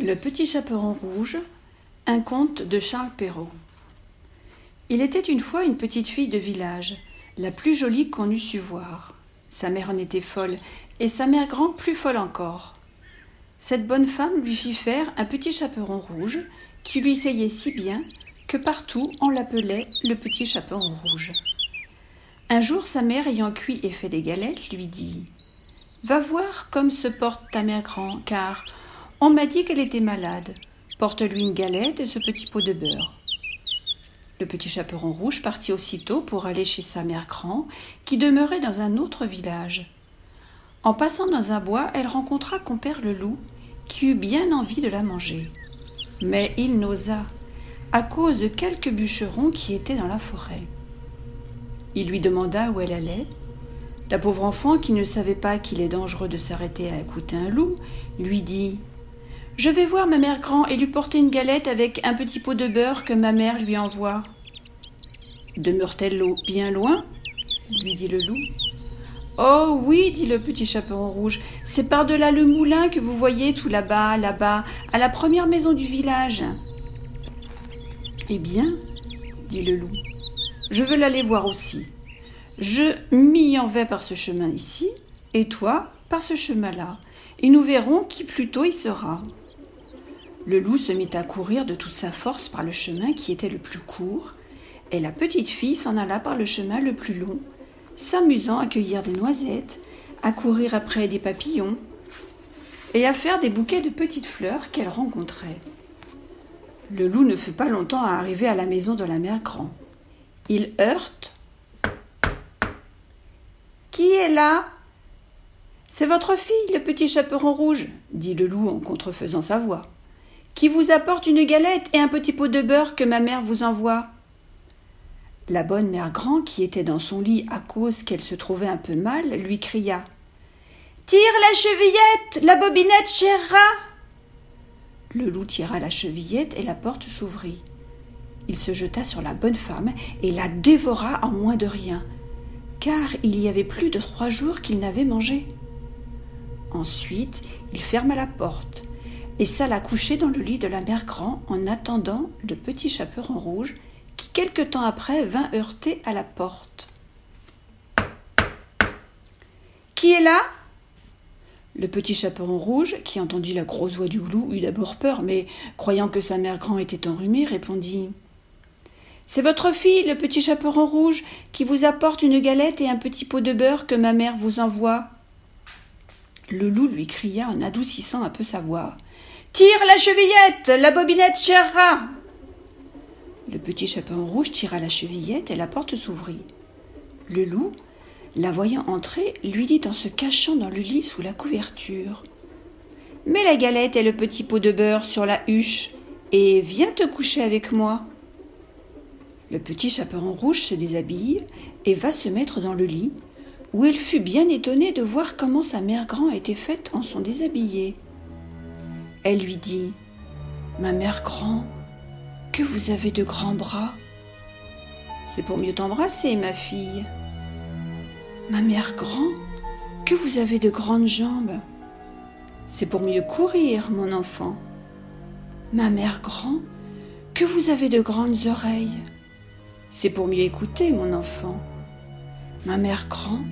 Le petit chaperon rouge, un conte de Charles Perrault. Il était une fois une petite fille de village, la plus jolie qu'on eût su voir. Sa mère en était folle, et sa mère grand plus folle encore. Cette bonne femme lui fit faire un petit chaperon rouge, qui lui seyait si bien que partout on l'appelait le petit chaperon rouge. Un jour sa mère ayant cuit et fait des galettes lui dit Va voir comme se porte ta mère grand, car on m'a dit qu'elle était malade. Porte-lui une galette et ce petit pot de beurre. Le petit chaperon rouge partit aussitôt pour aller chez sa mère grand, qui demeurait dans un autre village. En passant dans un bois, elle rencontra compère le loup, qui eut bien envie de la manger. Mais il n'osa, à cause de quelques bûcherons qui étaient dans la forêt. Il lui demanda où elle allait. La pauvre enfant, qui ne savait pas qu'il est dangereux de s'arrêter à écouter un loup, lui dit je vais voir ma mère grand et lui porter une galette avec un petit pot de beurre que ma mère lui envoie. Demeure-t-elle bien loin? lui dit le loup. Oh oui, dit le petit chaperon rouge, c'est par-delà le moulin que vous voyez tout là-bas, là-bas, à la première maison du village. Eh bien, dit le loup, je veux l'aller voir aussi. Je m'y en vais par ce chemin ici, et toi par ce chemin-là, et nous verrons qui plus tôt y sera. Le loup se mit à courir de toute sa force par le chemin qui était le plus court, et la petite fille s'en alla par le chemin le plus long, s'amusant à cueillir des noisettes, à courir après des papillons, et à faire des bouquets de petites fleurs qu'elle rencontrait. Le loup ne fut pas longtemps à arriver à la maison de la mère Grand. Il heurte. Qui est là? C'est votre fille, le petit chaperon rouge, dit le loup en contrefaisant sa voix qui vous apporte une galette et un petit pot de beurre que ma mère vous envoie. La bonne mère Grand, qui était dans son lit à cause qu'elle se trouvait un peu mal, lui cria Tire la chevillette, la bobinette, cher Le loup tira la chevillette et la porte s'ouvrit. Il se jeta sur la bonne femme et la dévora en moins de rien, car il y avait plus de trois jours qu'il n'avait mangé. Ensuite, il ferma la porte, et s'alla coucher dans le lit de la mère Grand en attendant le petit chaperon rouge qui quelque temps après vint heurter à la porte. Qui est là? Le petit chaperon rouge, qui entendit la grosse voix du loup, eut d'abord peur, mais croyant que sa mère Grand était enrhumée, répondit C'est votre fille, le petit chaperon rouge, qui vous apporte une galette et un petit pot de beurre que ma mère vous envoie? Le loup lui cria en adoucissant un peu sa voix. Tire la chevillette, la bobinette, cher rat. Le petit chaperon rouge tira la chevillette et la porte s'ouvrit. Le loup, la voyant entrer, lui dit en se cachant dans le lit sous la couverture. Mets la galette et le petit pot de beurre sur la huche et viens te coucher avec moi. Le petit chaperon rouge se déshabille et va se mettre dans le lit, où il fut bien étonné de voir comment sa mère grand était faite en son déshabillé. Elle lui dit Ma mère grand, que vous avez de grands bras. C'est pour mieux t'embrasser, ma fille. Ma mère grand, que vous avez de grandes jambes. C'est pour mieux courir, mon enfant. Ma mère grand, que vous avez de grandes oreilles. C'est pour mieux écouter, mon enfant. Ma mère grand,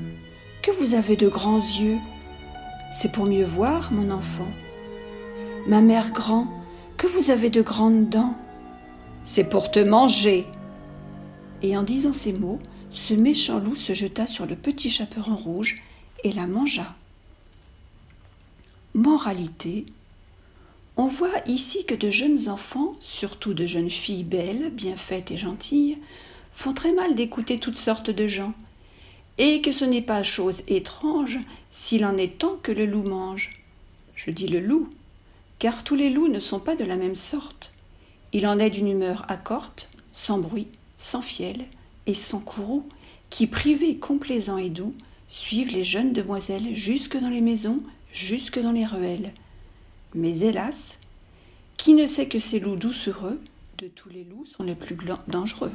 que vous avez de grands yeux. C'est pour mieux voir, mon enfant. Ma mère grand, que vous avez de grandes dents. C'est pour te manger. Et en disant ces mots, ce méchant loup se jeta sur le petit chaperon rouge et la mangea. Moralité. On voit ici que de jeunes enfants, surtout de jeunes filles belles, bien faites et gentilles, font très mal d'écouter toutes sortes de gens, et que ce n'est pas chose étrange s'il en est tant que le loup mange. Je dis le loup, car tous les loups ne sont pas de la même sorte. Il en est d'une humeur accorte, sans bruit, sans fiel et sans courroux, qui, privés, complaisants et doux, suivent les jeunes demoiselles jusque dans les maisons, jusque dans les ruelles. Mais hélas, qui ne sait que ces loups doucereux, de tous les loups, sont les plus dangereux